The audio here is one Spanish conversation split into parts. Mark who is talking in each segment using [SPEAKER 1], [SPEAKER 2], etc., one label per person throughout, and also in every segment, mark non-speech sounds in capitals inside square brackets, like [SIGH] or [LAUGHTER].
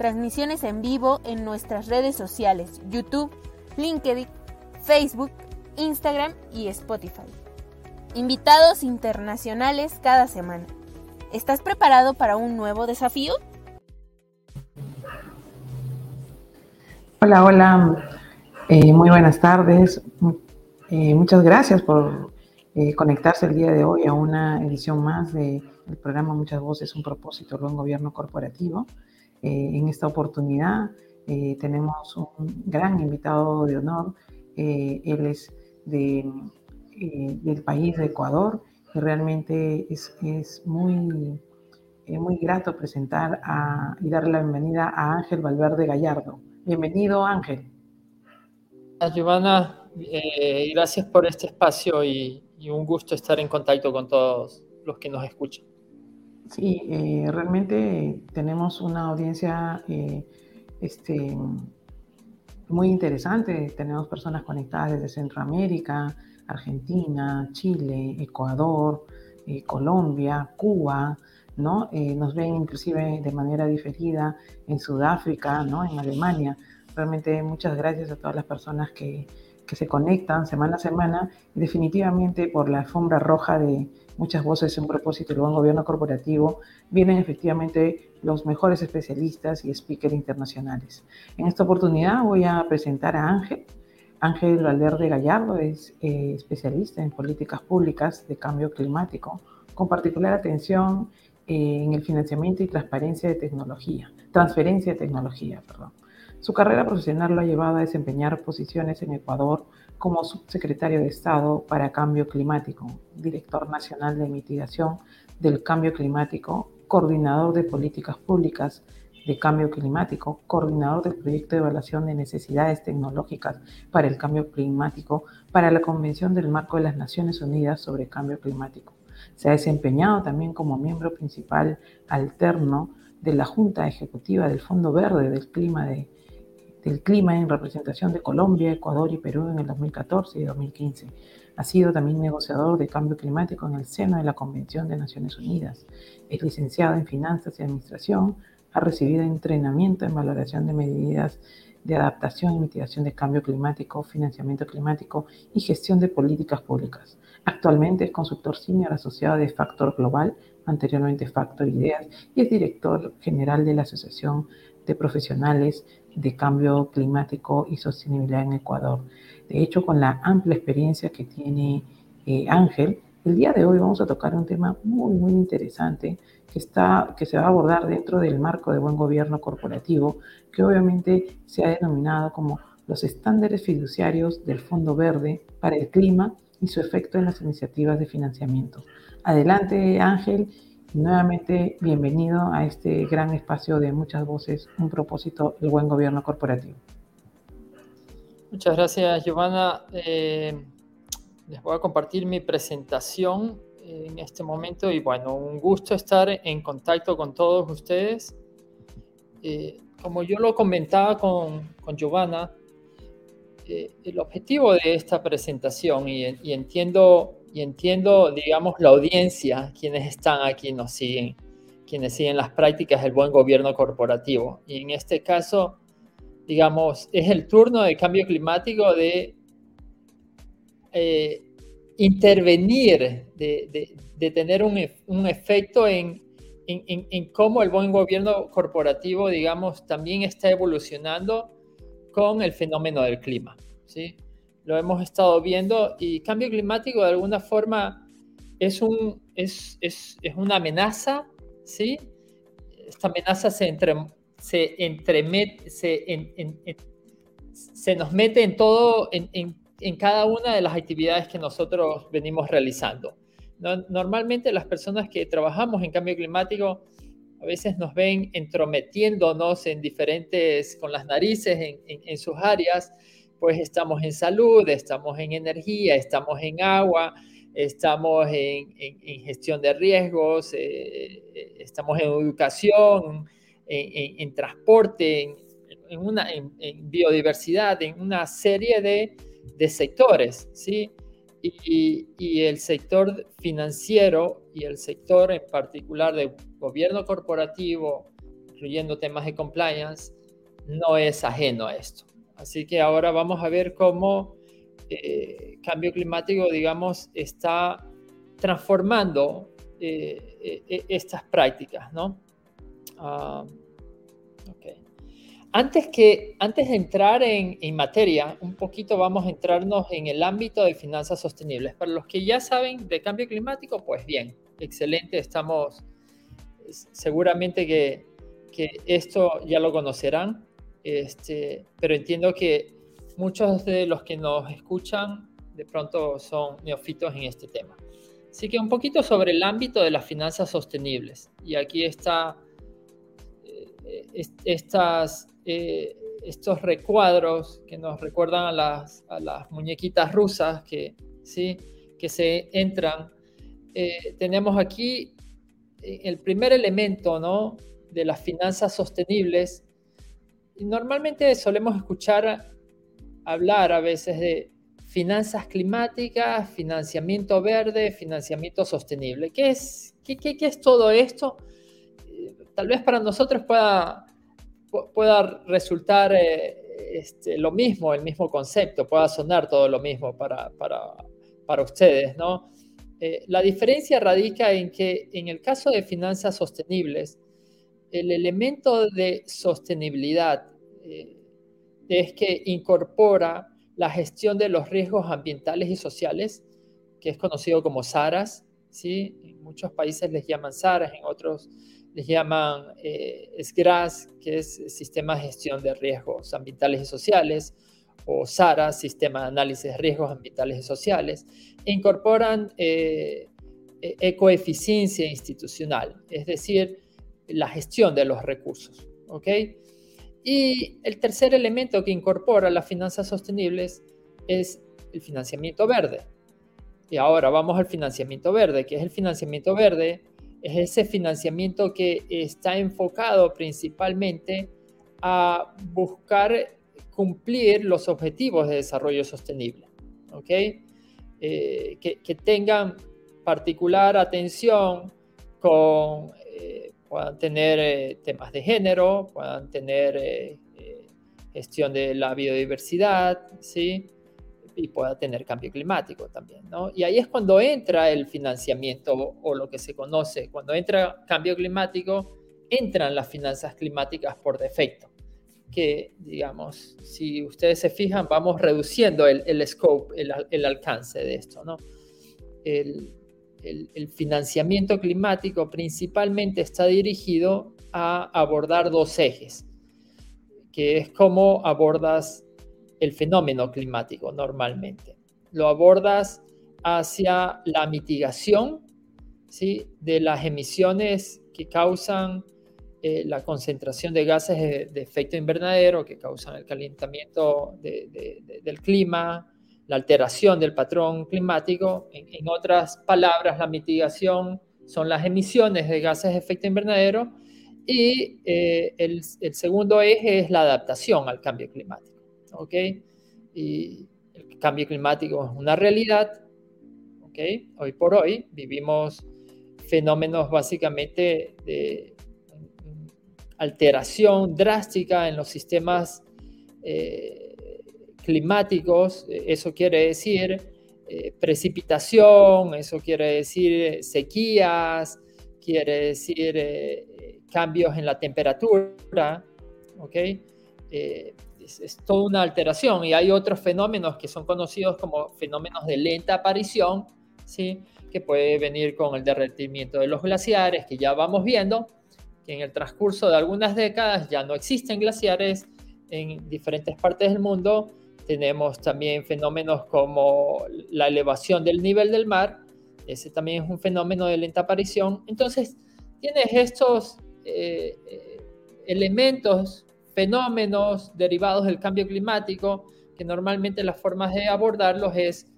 [SPEAKER 1] transmisiones en vivo en nuestras redes sociales, YouTube, LinkedIn, Facebook, Instagram y Spotify. Invitados internacionales cada semana. ¿Estás preparado para un nuevo desafío?
[SPEAKER 2] Hola, hola. Eh, muy buenas tardes. Eh, muchas gracias por eh, conectarse el día de hoy a una edición más del programa Muchas Voces, un propósito, buen gobierno corporativo. Eh, en esta oportunidad eh, tenemos un gran invitado de honor. Eh, él es de, del país de Ecuador y realmente es, es muy, grato presentar a, y darle la bienvenida a Ángel Valverde Gallardo. Bienvenido, Ángel.
[SPEAKER 3] Giovanna, gracias por este espacio y un gusto estar en contacto con todos los que nos escuchan.
[SPEAKER 2] Sí, eh, realmente tenemos una audiencia eh, este, muy interesante. Tenemos personas conectadas desde Centroamérica, Argentina, Chile, Ecuador, eh, Colombia, Cuba, ¿no? nos ven inclusive de manera diferida en Sudáfrica, ¿no? En Alemania. Realmente muchas gracias a todas las personas que, que se conectan semana a semana y definitivamente por la alfombra roja de muchas voces en propósito del buen gobierno corporativo, vienen efectivamente los mejores especialistas y speakers internacionales. En esta oportunidad voy a presentar a Ángel. Ángel Valverde Gallardo es eh, especialista en políticas públicas de cambio climático, con particular atención eh, en el financiamiento y transparencia de tecnología, transferencia de tecnología, perdón. Su carrera profesional lo ha llevado a desempeñar posiciones en Ecuador como subsecretario de Estado para Cambio Climático, director nacional de mitigación del cambio climático, coordinador de políticas públicas de cambio climático, coordinador del proyecto de evaluación de necesidades tecnológicas para el cambio climático para la Convención del Marco de las Naciones Unidas sobre Cambio Climático. Se ha desempeñado también como miembro principal alterno de la Junta Ejecutiva del Fondo Verde del Clima de del Clima en representación de Colombia, Ecuador y Perú en el 2014 y 2015. Ha sido también negociador de cambio climático en el seno de la Convención de Naciones Unidas. Es licenciado en Finanzas y Administración. Ha recibido entrenamiento en valoración de medidas de adaptación y mitigación de cambio climático, financiamiento climático y gestión de políticas públicas. Actualmente es consultor senior asociado de Factor Global, anteriormente Factor Ideas, y es director general de la Asociación de Profesionales de Cambio Climático y Sostenibilidad en Ecuador. De hecho, con la amplia experiencia que tiene eh, Ángel, el día de hoy vamos a tocar un tema muy, muy interesante que, está, que se va a abordar dentro del marco de buen gobierno corporativo, que obviamente se ha denominado como los estándares fiduciarios del Fondo Verde para el Clima y su efecto en las iniciativas de financiamiento. Adelante, Ángel, Nuevamente, bienvenido a este gran espacio de muchas voces, un propósito, el buen gobierno corporativo.
[SPEAKER 3] Muchas gracias, Giovanna. Eh, les voy a compartir mi presentación en este momento y bueno, un gusto estar en contacto con todos ustedes. Eh, como yo lo comentaba con, con Giovanna, eh, el objetivo de esta presentación, y, y entiendo y entiendo, digamos, la audiencia, quienes están aquí, nos siguen, quienes siguen las prácticas del buen gobierno corporativo. Y en este caso, digamos, es el turno de cambio climático de eh, intervenir, de, de, tener un, un efecto en, en, en, cómo el buen gobierno corporativo, digamos, también está evolucionando con el fenómeno del clima. ¿sí? Lo hemos estado viendo y cambio climático de alguna forma es, un, es, es, es una amenaza, ¿sí? Esta amenaza se, entre, se, entremete, se, se nos mete en todo, en, en, en, cada una de las actividades que nosotros venimos realizando. normalmente las personas que trabajamos en cambio climático a veces nos ven entrometiéndonos en diferentes, con las narices en, sus áreas, pues estamos en salud, estamos en energía, estamos en agua, estamos en, gestión de riesgos, eh, estamos en educación, en, transporte, en, una, en, biodiversidad, en una serie de, de sectores, ¿sí? Y, el sector financiero y el sector en particular de gobierno corporativo, incluyendo temas de compliance, no es ajeno a esto. Así que ahora vamos a ver cómo eh, cambio climático, digamos, está transformando eh, e, estas prácticas, ¿no? Ah, antes, que, antes de entrar en, materia, un poquito vamos a entrarnos en el ámbito de finanzas sostenibles. Para los que ya saben de cambio climático, pues bien, excelente, estamos seguramente que, esto ya lo conocerán, este, pero entiendo que muchos de los que nos escuchan de pronto son neofitos en este tema. Así que un poquito sobre el ámbito de las finanzas sostenibles. Y aquí está eh, estas eh, estos recuadros que nos recuerdan a las, a las muñequitas rusas que, ¿sí? que se entran. Eh, tenemos aquí eh, el primer elemento ¿no? de las finanzas sostenibles. Normalmente solemos escuchar hablar a veces de finanzas climáticas, financiamiento verde, financiamiento sostenible. ¿Qué es, qué, qué, qué es todo esto? Tal vez para nosotros pueda pueda resultar eh, este, lo mismo, el mismo concepto, pueda sonar todo lo mismo para, para, para ustedes, ¿no? Eh, la diferencia radica en que en el caso de finanzas sostenibles, el elemento de sostenibilidad eh, es que incorpora la gestión de los riesgos ambientales y sociales, que es conocido como SARAS, ¿sí? En muchos países les llaman SARAS, en otros les llaman eh, SGRAS, que es Sistema de Gestión de Riesgos Ambientales y Sociales, o SARA, Sistema de Análisis de Riesgos Ambientales y Sociales, e incorporan eh, e-, ecoeficiencia institucional, es decir, la gestión de los recursos. ¿ok? Y el tercer elemento que incorpora las finanzas sostenibles es el financiamiento verde. Y ahora vamos al financiamiento verde. ¿Qué es el financiamiento verde? es ese financiamiento que está enfocado principalmente a buscar cumplir los objetivos de desarrollo sostenible. Eh, que, tengan particular atención con, eh, puedan tener eh, temas de género, puedan tener gestión de la biodiversidad, ¿sí? y pueda tener cambio climático también, ¿no? Y ahí es cuando entra el financiamiento o, lo que se conoce, cuando entra cambio climático, entran las finanzas climáticas por defecto, que digamos, si ustedes se fijan, vamos reduciendo el, el scope, el, el, alcance de esto, ¿no? El, el financiamiento climático principalmente está dirigido a abordar dos ejes, que es cómo abordas el fenómeno climático normalmente. Lo abordas hacia la mitigación ¿sí? de las emisiones que causan eh, la concentración de gases de, efecto invernadero, que causan el calentamiento del clima, la alteración del patrón climático. En, otras palabras, la mitigación son las emisiones de gases de efecto invernadero y eh, el, el segundo eje es la adaptación al cambio climático. ¿ok? Y el cambio climático es una realidad, ¿ok? Hoy por hoy vivimos fenómenos básicamente de alteración drástica en los sistemas eh, climáticos, eso quiere decir eh, precipitación, eso quiere decir sequías, quiere decir eh, cambios en la temperatura, ¿ok? es, toda una alteración y hay otros fenómenos que son conocidos como fenómenos de lenta aparición, ¿sí? que puede venir con el derretimiento de los glaciares, que ya vamos viendo que en el transcurso de algunas décadas ya no existen glaciares en diferentes partes del mundo. Tenemos también fenómenos como la elevación del nivel del mar, ese también es un fenómeno de lenta aparición. Entonces, tienes estos eh, eh, elementos, fenómenos derivados del cambio climático, que normalmente las formas de abordarlos es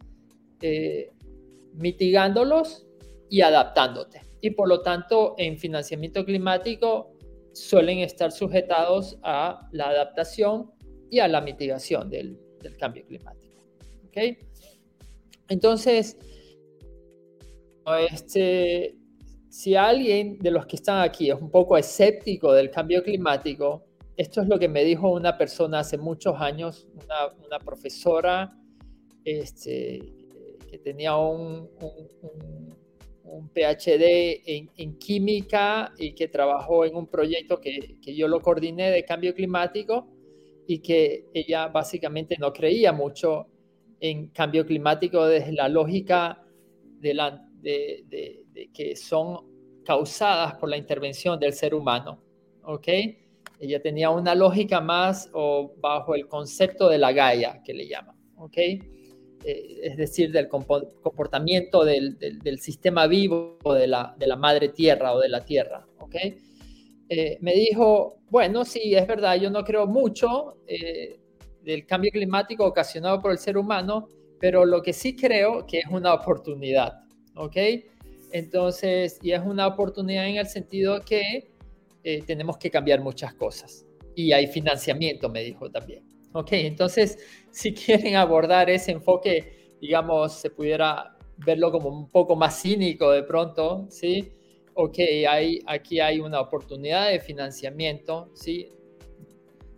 [SPEAKER 3] mitigándolos y adaptándote. Y por lo tanto, en financiamiento climático suelen estar sujetados a la adaptación y a la mitigación del, del cambio climático. ¿Okay? Entonces, este, si alguien de los que están aquí es un poco escéptico del cambio climático, esto es lo que me dijo una persona hace muchos años, una, profesora este, que tenía un, un, PhD en, química y que trabajó en un proyecto que, que yo lo coordiné de cambio climático y que ella básicamente no creía mucho en cambio climático desde la lógica de, que son causadas por la intervención del ser humano. ¿Ok? Ella tenía una lógica más o bajo el concepto de la Gaia, que le llaman. ¿Ok? Eh, es decir, del comportamiento del, del, sistema vivo de la, de la, madre tierra o de la tierra. ¿Ok? Eh, me dijo, bueno, sí, es verdad, yo no creo mucho eh, del cambio climático ocasionado por el ser humano, pero lo que sí creo que es una oportunidad, ¿ok? Entonces, y es una oportunidad en el sentido que eh, tenemos que cambiar muchas cosas. Y hay financiamiento, me dijo también. ¿Ok? Entonces, si [LAUGHS] quieren abordar ese enfoque, digamos, se pudiera verlo como un poco más cínico de pronto, ¿sí? Ok, hay, aquí hay una oportunidad de financiamiento, ¿sí?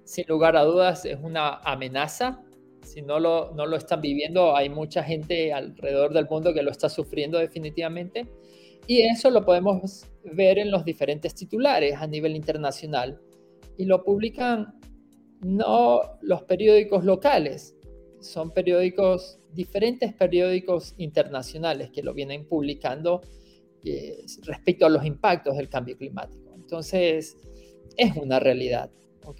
[SPEAKER 3] sin lugar a dudas es una amenaza. Si no lo, no lo están viviendo, hay mucha gente alrededor del mundo que lo está sufriendo definitivamente. Y eso lo podemos ver en los diferentes titulares a nivel internacional. Y lo publican no los periódicos locales, son periódicos, diferentes periódicos internacionales que lo vienen publicando eh, respecto a los impactos del cambio climático. Entonces, es una realidad.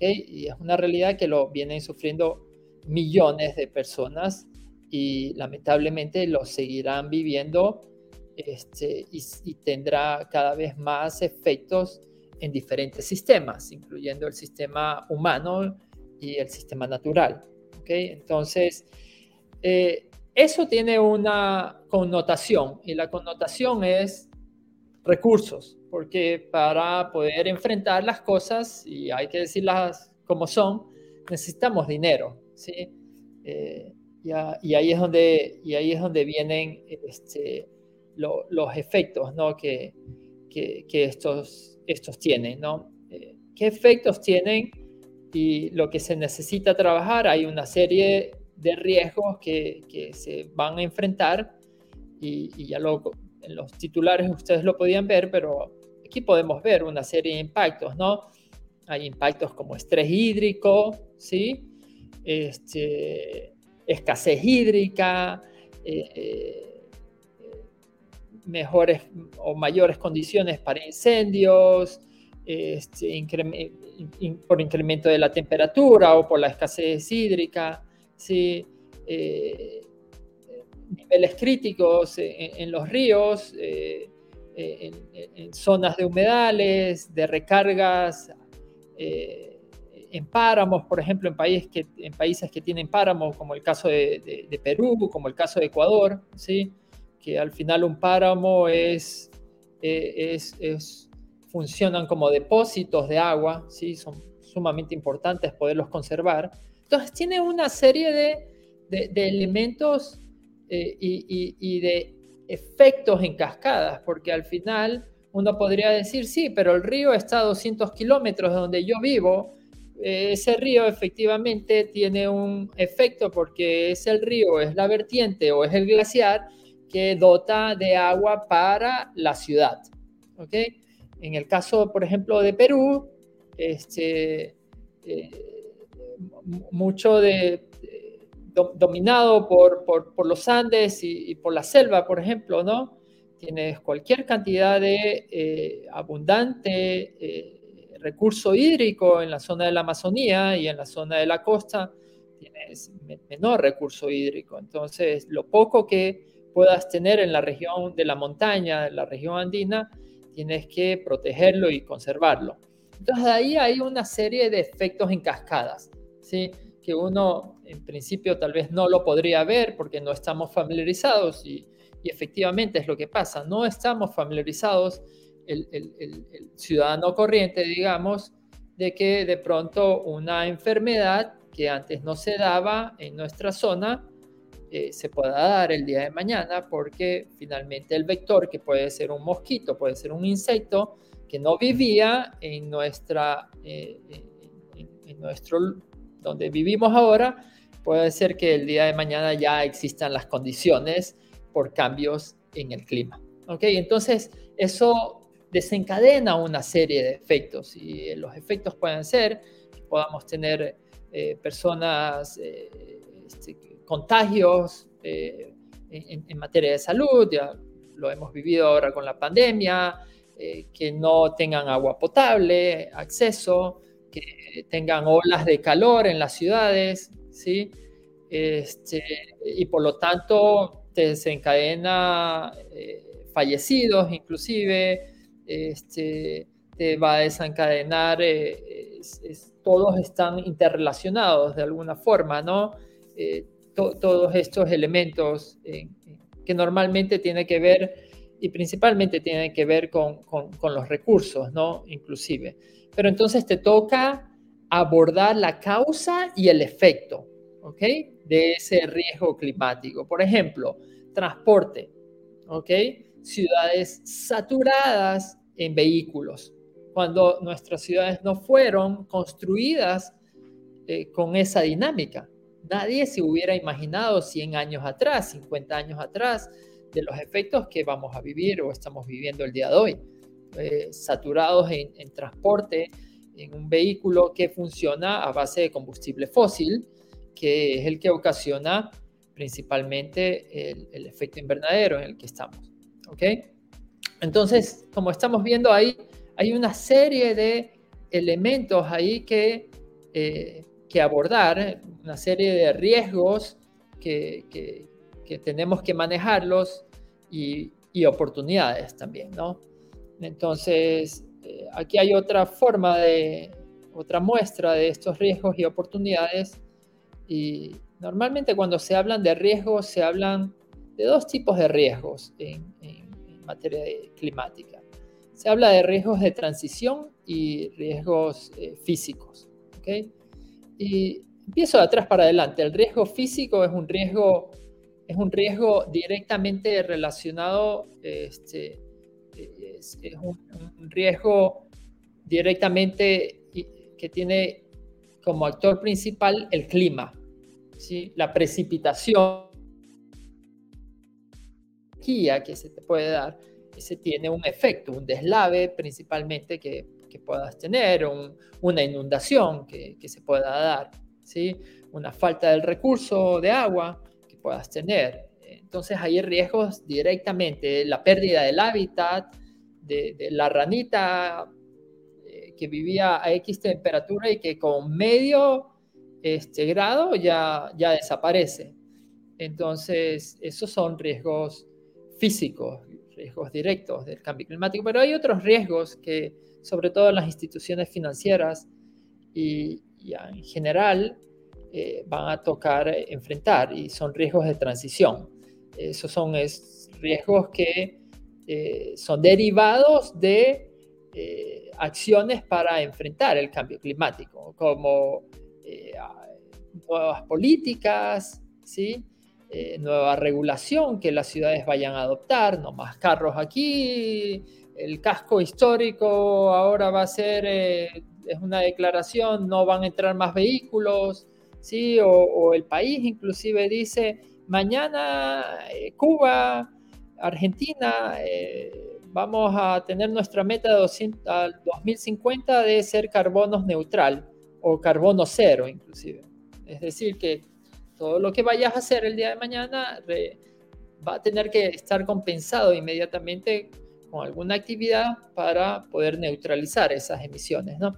[SPEAKER 3] Y es una realidad que lo vienen sufriendo millones de personas y lamentablemente lo seguirán viviendo este, y, tendrá cada vez más efectos en diferentes sistemas, incluyendo el sistema humano y el sistema natural. ¿okay? Entonces, eh, eso tiene una connotación y la connotación es recursos porque para poder enfrentar las cosas, y hay que decirlas como son, necesitamos dinero, ¿sí? Eh, y, ahí es donde, y ahí es donde vienen este, los efectos ¿no? que, que, estos, estos tienen, ¿no? Eh, ¿Qué efectos tienen? Y lo que se necesita trabajar, hay una serie de riesgos que, que se van a enfrentar y, y ya lo, en los titulares ustedes lo podían ver, pero aquí podemos ver una serie de impactos, ¿no? Hay impactos como estrés hídrico, ¿sí? Este, escasez hídrica, eh, eh, mejores o mayores condiciones para incendios, este, por incremento de la temperatura o por la escasez hídrica, ¿sí? Eh, niveles críticos en, los ríos, eh, en, zonas de humedales, de recargas, eh, en páramos, por ejemplo, en, países que, en países que tienen páramos, como el caso de, Perú, como el caso de Ecuador, ¿sí? que al final un páramo es, eh, es, funcionan como depósitos de agua, ¿sí? son sumamente importantes poderlos conservar. Entonces tiene una serie de, de, elementos y, y, de efectos en cascadas, porque al final uno podría decir, sí, pero el río está a 200 kilómetros de donde yo vivo, eh, ese río efectivamente tiene un efecto porque es el río, es la vertiente o es el glaciar que dota de agua para la ciudad. ¿ok? En el caso, por ejemplo, de Perú, este, eh, mucho de, dominado por, por, los Andes y, por la selva, por ejemplo, ¿no? Tienes cualquier cantidad de eh, abundante eh, recurso hídrico en la zona de la Amazonía y en la zona de la costa tienes menor recurso hídrico. Entonces, lo poco que puedas tener en la región de la montaña, en la región andina, tienes que protegerlo y conservarlo. Entonces ahí hay una serie de efectos en cascadas, ¿sí? que uno en principio tal vez no lo podría ver porque no estamos familiarizados y, efectivamente es lo que pasa, no estamos familiarizados el, ciudadano corriente, digamos, de que de pronto una enfermedad que antes no se daba en nuestra zona eh, se pueda dar el día de mañana porque finalmente el vector, que puede ser un mosquito, puede ser un insecto, que no vivía en nuestra, eh, en, nuestro, donde vivimos ahora, puede ser que el día de mañana ya existan las condiciones por cambios en el clima. ¿Ok? Entonces, eso desencadena una serie de efectos y los efectos pueden ser que podamos tener eh, personas, eh, este, contagios en, en, materia de salud, ya lo hemos vivido ahora con la pandemia, eh, que no tengan agua potable, acceso, que tengan olas de calor en las ciudades, ¿sí? Este, y por lo tanto desencadena eh, fallecidos inclusive, este, te va a desencadenar, eh, todos están interrelacionados de alguna forma, ¿no? todos estos elementos que normalmente tiene que ver y principalmente tiene que ver con, con, los recursos, ¿no? Inclusive. Pero entonces te toca abordar la causa y el efecto, ¿ok? De ese riesgo climático. Por ejemplo, transporte, ¿ok? Ciudades saturadas en vehículos. Cuando nuestras ciudades no fueron construidas eh, con esa dinámica. Nadie se hubiera imaginado 100 años atrás, 50 años atrás, de los efectos que vamos a vivir o estamos viviendo el día de hoy. Eh, saturados en, transporte, en un vehículo que funciona a base de combustible fósil, que es el que ocasiona principalmente el, efecto invernadero en el que estamos. ¿ok? Entonces, como estamos viendo ahí, hay una serie de elementos ahí que, eh, que abordar, una serie de riesgos que, que tenemos que manejarlos y, oportunidades también, ¿no? Entonces, aquí hay otra forma de, otra muestra de estos riesgos y oportunidades. Y normalmente cuando se hablan de riesgos, se hablan de dos tipos de riesgos en, materia climática. Se habla de riesgos de transición y riesgos eh, físicos. ¿okay? Y empiezo de atrás para adelante. El riesgo físico es un riesgo es un riesgo directamente relacionado, este, es, un, riesgo directamente que tiene como actor principal el clima, ¿sí? la precipitación que se te puede dar, ese tiene un efecto, un deslave principalmente que, que puedas tener, una inundación que, que, se pueda dar, ¿sí? una falta del recurso de agua, puedas tener. Entonces hay riesgos directamente, la pérdida del hábitat, de, la ranita eh, que vivía a X temperatura y que con medio este grado ya, ya desaparece. Entonces, esos son riesgos físicos, riesgos directos del cambio climático, pero hay otros riesgos que, sobre todo en las instituciones financieras y, en general, eh, van a tocar enfrentar y son riesgos de transición. Esos son riesgos que eh, son derivados de acciones para enfrentar el cambio climático, como nuevas políticas, ¿sí? nueva regulación que las ciudades vayan a adoptar, no más carros aquí, el casco histórico ahora va a ser, es una declaración, no van a entrar más vehículos, ¿sí? O, el país inclusive dice, mañana eh, Cuba, Argentina, eh, vamos a tener nuestra meta de 200, al 2050 de ser carbono neutral o carbono cero inclusive. Es decir, que todo lo que vayas a hacer el día de mañana va a tener que estar compensado inmediatamente con alguna actividad para poder neutralizar esas emisiones, ¿no?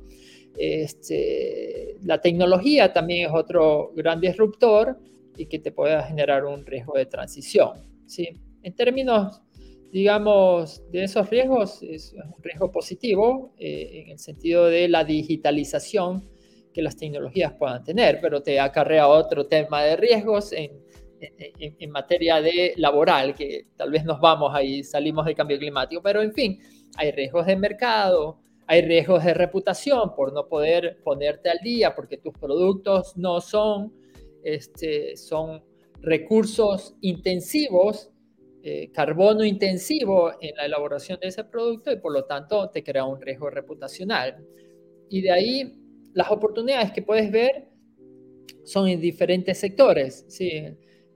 [SPEAKER 3] Este, la tecnología también es otro gran disruptor y que te puede generar un riesgo de transición. ¿sí? En términos digamos, de esos riesgos es un riesgo positivo eh, en el sentido de la digitalización que las tecnologías puedan tener, pero te acarrea otro tema de riesgos en, en, materia de laboral, que tal vez nos vamos ahí, salimos del cambio climático, pero en fin, hay riesgos de mercado, hay riesgos de reputación por no poder ponerte al día porque tus productos no son, este, son recursos intensivos, eh, carbono intensivo en la elaboración de ese producto y por lo tanto te crea un riesgo reputacional. Y de ahí las oportunidades que puedes ver son en diferentes sectores. Sí,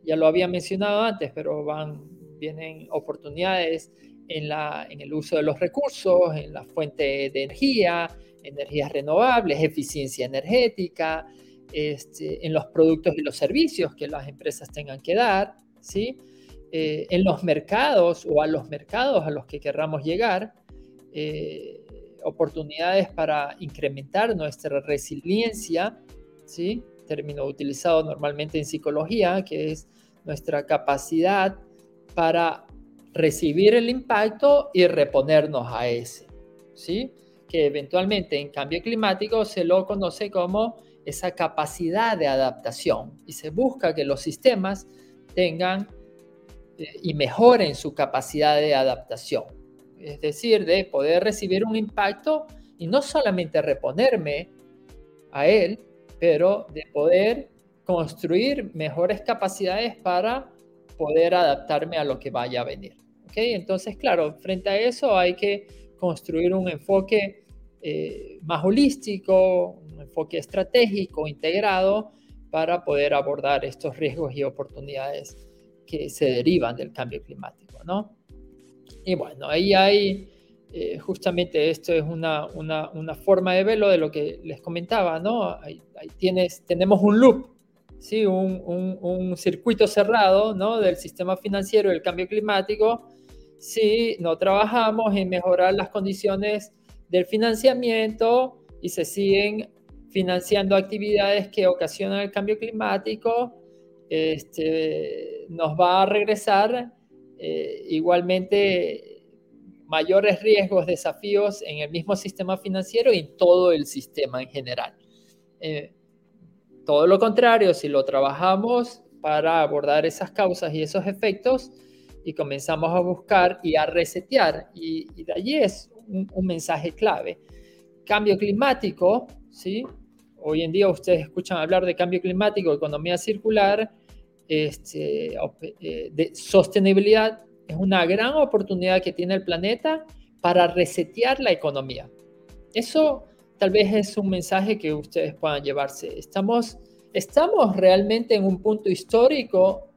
[SPEAKER 3] ya lo había mencionado antes, pero van, vienen oportunidades en, la, en el uso de los recursos, en la fuente de energía, energías renovables, eficiencia energética, este, en los productos y los servicios que las empresas tengan que dar, ¿sí? Eh, en los mercados o a los mercados a los que querramos llegar, eh, oportunidades para incrementar nuestra resiliencia, ¿sí? término utilizado normalmente en psicología, que es nuestra capacidad para recibir el impacto y reponernos a ese, ¿sí? que eventualmente en cambio climático se lo conoce como esa capacidad de adaptación y se busca que los sistemas tengan eh, y mejoren su capacidad de adaptación, es decir, de poder recibir un impacto y no solamente reponerme a él, pero de poder construir mejores capacidades para poder adaptarme a lo que vaya a venir. ¿okay? Entonces, claro, frente a eso hay que construir un enfoque eh, más holístico, enfoque estratégico, integrado, para poder abordar estos riesgos y oportunidades que se derivan del cambio climático. ¿no? Y bueno, ahí hay eh, justamente esto es una, una, una, forma de verlo de lo que les comentaba, ¿no? Ahí, tienes, tenemos un loop, ¿sí? Un, un, un, circuito cerrado, ¿no? Del sistema financiero y el cambio climático, si no trabajamos en mejorar las condiciones del financiamiento y se siguen financiando actividades que ocasionan el cambio climático, este, nos va a regresar eh, igualmente mayores riesgos, desafíos en el mismo sistema financiero y en todo el sistema en general. Eh, todo lo contrario, si lo trabajamos para abordar esas causas y esos efectos y comenzamos a buscar y a resetear, y, de allí es un, mensaje clave. Cambio climático, ¿sí? Hoy en día ustedes escuchan hablar de cambio climático, economía circular, este, eh, de sostenibilidad es una gran oportunidad que tiene el planeta para resetear la economía. Eso tal vez es un mensaje que ustedes puedan llevarse. Estamos, estamos realmente en un punto histórico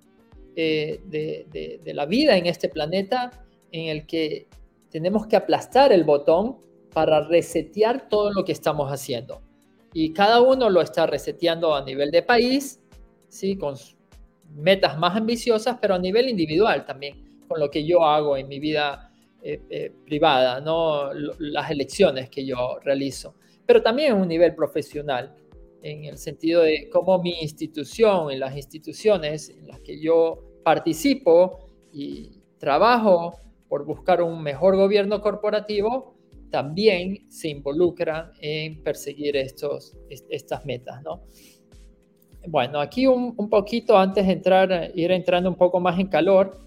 [SPEAKER 3] eh, de, de la vida en este planeta en el que tenemos que aplastar el botón para resetear todo lo que estamos haciendo. Y cada uno lo está reseteando a nivel de país, ¿sí? con metas más ambiciosas, pero a nivel individual también con lo que yo hago en mi vida eh, eh, privada, ¿no? las elecciones que yo realizo, pero también en un nivel profesional, en el sentido de cómo mi institución, en las instituciones en las que yo participo y trabajo por buscar un mejor gobierno corporativo, también se involucran en perseguir estos, estas metas, ¿no? Bueno, aquí un, poquito antes de entrar, ir entrando un poco más en calor,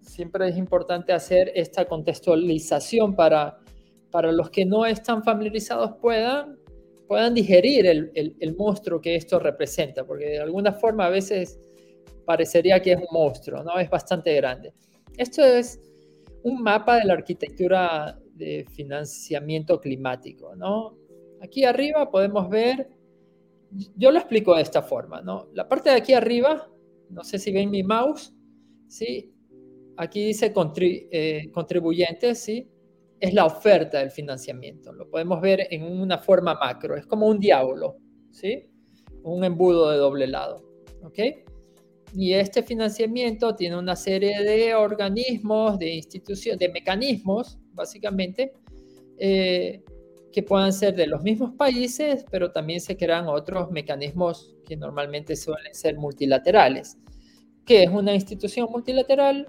[SPEAKER 3] siempre es importante hacer esta contextualización para, para los que no están familiarizados puedan, puedan digerir el, el, monstruo que esto representa, porque de alguna forma a veces parecería que es un monstruo, ¿no? Es bastante grande. Esto es un mapa de la arquitectura de financiamiento climático, ¿no? Aquí arriba podemos ver, yo lo explico de esta forma, ¿no? La parte de aquí arriba, no sé si ven mi mouse, ¿sí? aquí dice eh, contribuyentes, ¿sí? Es la oferta del financiamiento. Lo podemos ver en una forma macro. Es como un diablo, ¿sí? Un embudo de doble lado, ¿ok? Y este financiamiento tiene una serie de organismos, de instituciones, de mecanismos, básicamente, eh, que puedan ser de los mismos países, pero también se crean otros mecanismos que normalmente suelen ser multilaterales. ¿Qué es una institución multilateral?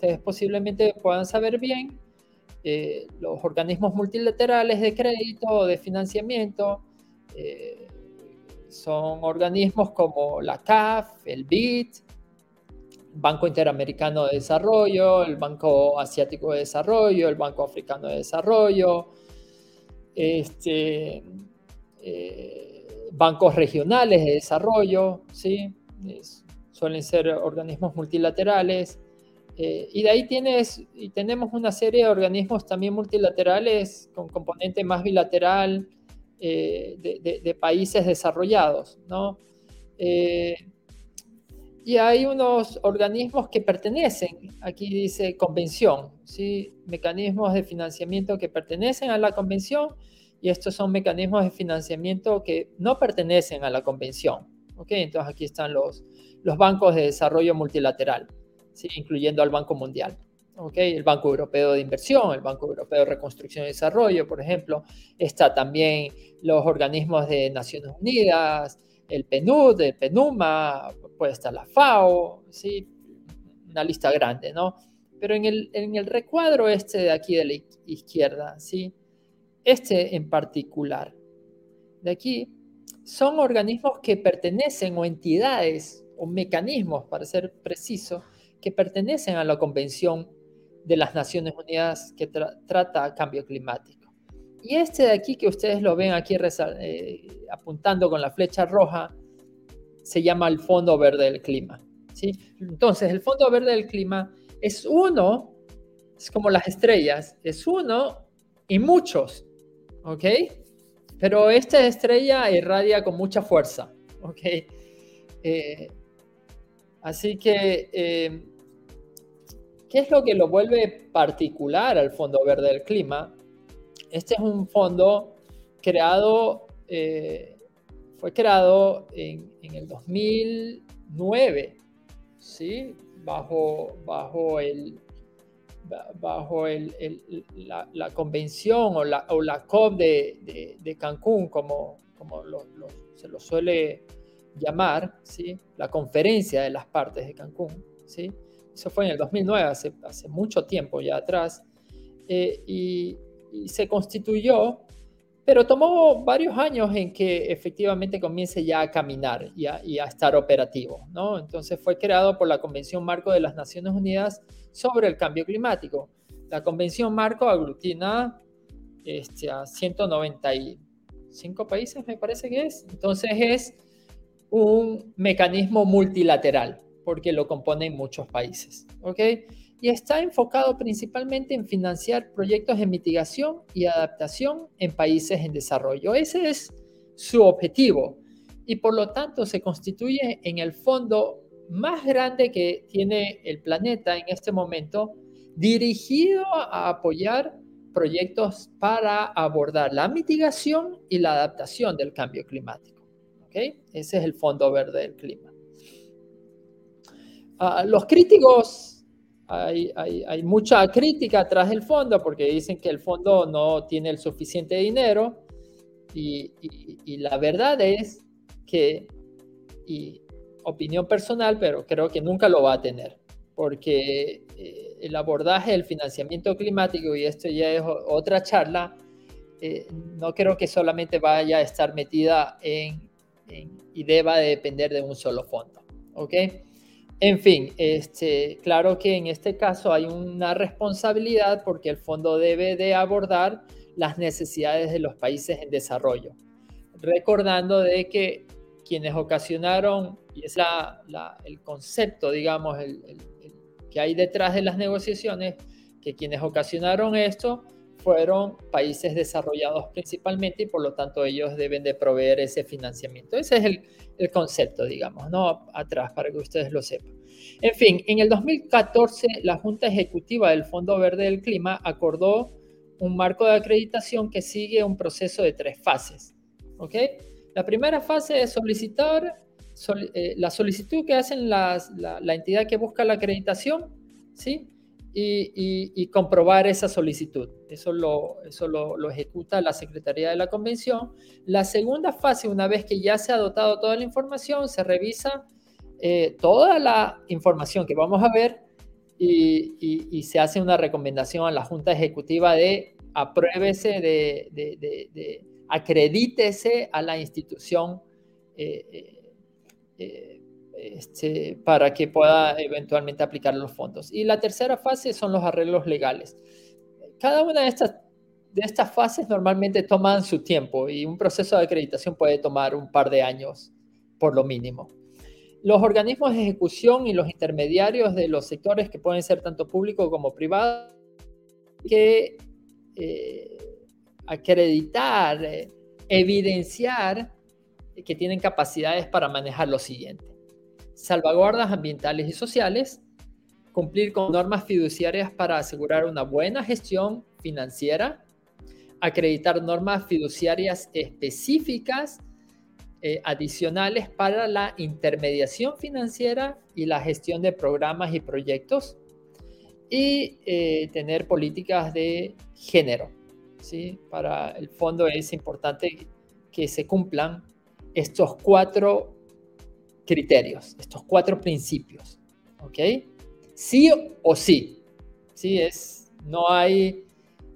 [SPEAKER 3] ustedes posiblemente puedan saber bien, eh, los organismos multilaterales de crédito o de financiamiento eh, son organismos como la CAF, el BID, Banco Interamericano de Desarrollo, el Banco Asiático de Desarrollo, el Banco Africano de Desarrollo, este, eh, bancos regionales de desarrollo, ¿sí? suelen ser organismos multilaterales. Eh, y de ahí tienes, y tenemos una serie de organismos también multilaterales con componente más bilateral eh, de, países desarrollados, ¿no? Y hay unos organismos que pertenecen, aquí dice convención, ¿sí? mecanismos de financiamiento que pertenecen a la convención y estos son mecanismos de financiamiento que no pertenecen a la convención. ¿okay? Entonces aquí están los, los bancos de desarrollo multilateral, ¿sí? incluyendo al Banco Mundial. ¿okay? El Banco Europeo de Inversión, el Banco Europeo de Reconstrucción y Desarrollo, por ejemplo. Está también los organismos de Naciones Unidas, el PNUD, el PNUMA, puede estar la FAO, ¿sí? una lista grande, ¿no? Pero en el, en el recuadro este de aquí de la izquierda, ¿sí? este en particular, de aquí, son organismos que pertenecen o entidades o mecanismos, para ser preciso, que pertenecen a la Convención de las Naciones Unidas que trata cambio climático. Y este de aquí que ustedes lo ven aquí eh, apuntando con la flecha roja, se llama el Fondo Verde del Clima. ¿sí? Entonces, el Fondo Verde del Clima es uno, es como las estrellas, es uno y muchos, ¿ok? Pero esta estrella irradia con mucha fuerza, ¿ok? Eh, así que, eh, ¿qué es lo que lo vuelve particular al Fondo Verde del Clima? Este es un fondo creado, eh, fue creado en, el 2009, ¿sí? Bajo, bajo, el, bajo la, convención o la, o la COP de, Cancún, como, como se lo suele llamar, ¿sí? la conferencia de las partes de Cancún. ¿sí? Eso fue en el 2009, hace, hace mucho tiempo ya atrás. Eh, y, y se constituyó, pero tomó varios años en que efectivamente comience ya a caminar y a, estar operativo. ¿no? Entonces fue creado por la Convención Marco de las Naciones Unidas sobre el Cambio Climático. La Convención Marco aglutina este, a 195 países, me parece que es. Entonces es un mecanismo multilateral, porque lo componen muchos países. ¿ok?, y está enfocado principalmente en financiar proyectos de mitigación y adaptación en países en desarrollo. Ese es su objetivo y por lo tanto se constituye en el fondo más grande que tiene el planeta en este momento, dirigido a apoyar proyectos para abordar la mitigación y la adaptación del cambio climático. ¿Okay? Ese es el Fondo Verde del Clima. Ah, los críticos hay, mucha crítica atrás del fondo porque dicen que el fondo no tiene el suficiente dinero y, la verdad es que, y opinión personal, pero creo que nunca lo va a tener porque eh, el abordaje del financiamiento climático, y esto ya es otra charla, eh, no creo que solamente vaya a estar metida en, en, y deba de depender de un solo fondo. ¿ok? En fin, este, claro que en este caso hay una responsabilidad porque el fondo debe de abordar las necesidades de los países en desarrollo, recordando de que quienes ocasionaron, y es el concepto, digamos, que hay detrás de las negociaciones, que quienes ocasionaron esto fueron países desarrollados principalmente y por lo tanto ellos deben de proveer ese financiamiento. Ese es el, el concepto, digamos, ¿no? Atrás, para que ustedes lo sepan. En fin, en el 2014 la Junta Ejecutiva del Fondo Verde del Clima acordó un marco de acreditación que sigue un proceso de tres fases. ¿ok? La primera fase es solicitar eh, la solicitud que hacen la, entidad que busca la acreditación, ¿sí? Y, comprobar esa solicitud. Eso, lo, eso lo, ejecuta la Secretaría de la Convención. La segunda fase, una vez que ya se ha dotado toda la información, se revisa eh, toda la información que vamos a ver y, se hace una recomendación a la Junta Ejecutiva de apruébese, de, de, acredítese a la institución eh, eh, eh, este, para que pueda eventualmente aplicar los fondos. Y la tercera fase son los arreglos legales. Cada una de estas, de estas fases normalmente toman su tiempo y un proceso de acreditación puede tomar un par de años por lo mínimo. Los organismos de ejecución y los intermediarios de los sectores que pueden ser tanto públicos como privados, que eh, acreditar, eh, evidenciar que tienen capacidades para manejar lo siguiente. Salvaguardas ambientales y sociales, cumplir con normas fiduciarias para asegurar una buena gestión financiera, acreditar normas fiduciarias específicas eh, adicionales para la intermediación financiera y la gestión de programas y proyectos y eh, tener políticas de género. ¿sí? Para el fondo es importante que se cumplan estos cuatro criterios, estos cuatro principios. ¿Ok? Sí o sí. Sí, es, no hay,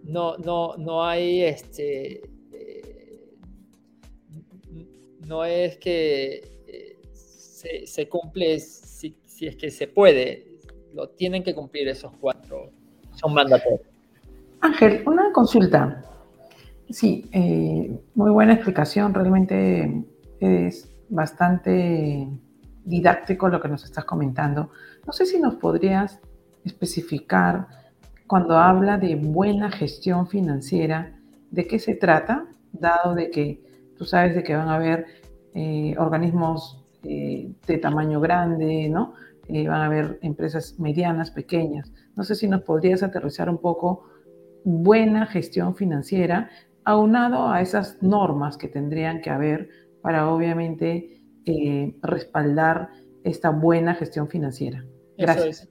[SPEAKER 3] no, no, no hay este, no es que eh, se, cumple si, es que se puede, lo tienen que cumplir esos cuatro, son mandatorios.
[SPEAKER 2] Ángel, una consulta. Sí, eh, muy buena explicación, realmente es bastante didáctico lo que nos estás comentando. No sé si nos podrías especificar cuando habla de buena gestión financiera, de qué se trata, dado de que Tú sabes de que van a haber eh, organismos eh, de tamaño grande, ¿no? Eh, van a haber empresas medianas, pequeñas. No sé si nos podrías aterrizar un poco buena gestión financiera aunado a esas normas que tendrían que haber para obviamente respaldar esta buena gestión financiera. Gracias.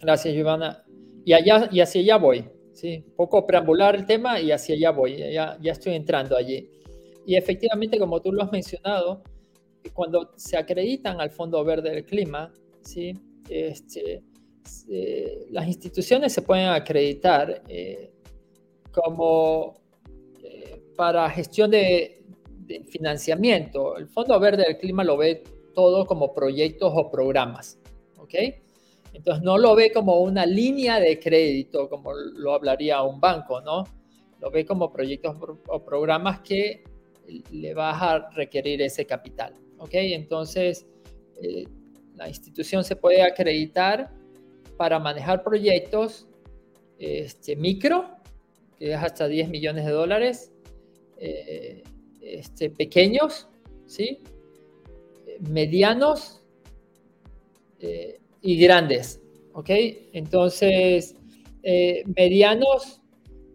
[SPEAKER 3] Gracias, Giovanna. Y, allá, y hacia allá voy. ¿sí? Poco preambular el tema y hacia allá voy. Ya, ya estoy entrando allí. Y efectivamente, como tú lo has mencionado, cuando se acreditan al Fondo Verde del Clima, ¿sí? Este, eh, las instituciones se pueden acreditar eh, como eh, para gestión de, financiamiento. El Fondo Verde del Clima lo ve todo como proyectos o programas. ¿ok? Entonces no lo ve como una línea de crédito, como lo hablaría un banco, ¿no? Lo ve como proyectos o programas que le vas a requerir ese capital. ¿ok? Entonces, eh, la institución se puede acreditar para manejar proyectos este, micro, que es hasta 10 millones de dólares, eh, este, pequeños, ¿sí? medianos eh, y grandes. ¿ok? Entonces, medianos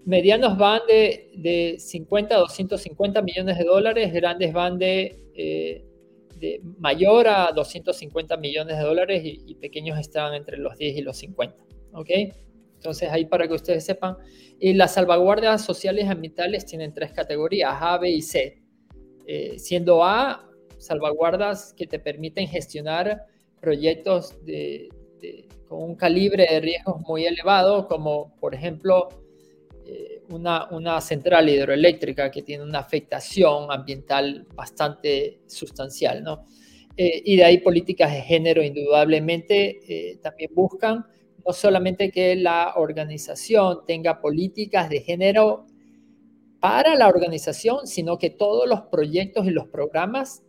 [SPEAKER 3] medianos van de, 50 a 250 millones de dólares, grandes van de, eh, de mayor a 250 millones de dólares y, pequeños están entre los 10 y los 50. ¿Ok? Entonces ahí para que ustedes sepan. Y las salvaguardias sociales ambientales tienen tres categorías, A, B y C. Eh, siendo A, salvaguardas que te permiten gestionar proyectos con un calibre de riesgos muy elevado, como por ejemplo eh, una, central hidroeléctrica que tiene una afectación ambiental bastante sustancial, ¿no? Eh, y de ahí políticas de género indudablemente eh, también buscan no solamente que la organización tenga políticas de género para la organización, sino que todos los proyectos y los programas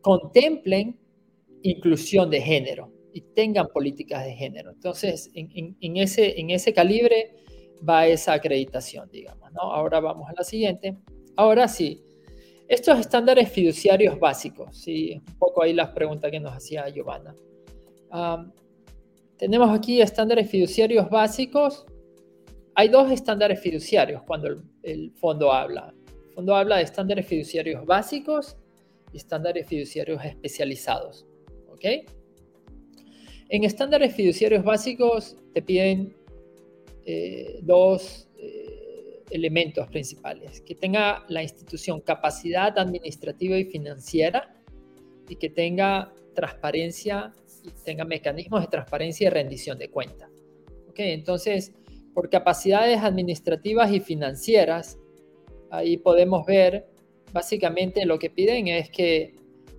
[SPEAKER 3] contemplen inclusión de género y tengan políticas de género. Entonces, en, ese, en ese calibre va esa acreditación, digamos. ¿no? Ahora vamos a la siguiente. Ahora sí, estos estándares fiduciarios básicos, ¿sí? un poco ahí las preguntas que nos hacía Giovanna. tenemos aquí estándares fiduciarios básicos. Hay dos estándares fiduciarios cuando el, fondo habla. Fondo habla de estándares fiduciarios básicos y estándares fiduciarios especializados. ¿ok? En estándares fiduciarios básicos te piden eh, dos eh, elementos principales. Que tenga la institución capacidad administrativa y financiera y que tenga transparencia y tenga mecanismos de transparencia y rendición de cuentas. ¿ok? Entonces, por capacidades administrativas y financieras, ahí podemos ver, básicamente lo que piden es que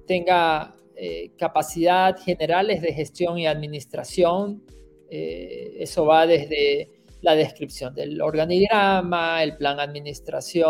[SPEAKER 3] tenga eh, capacidad generales de gestión y administración. Eh, eso va desde la descripción del organigrama, el plan administración,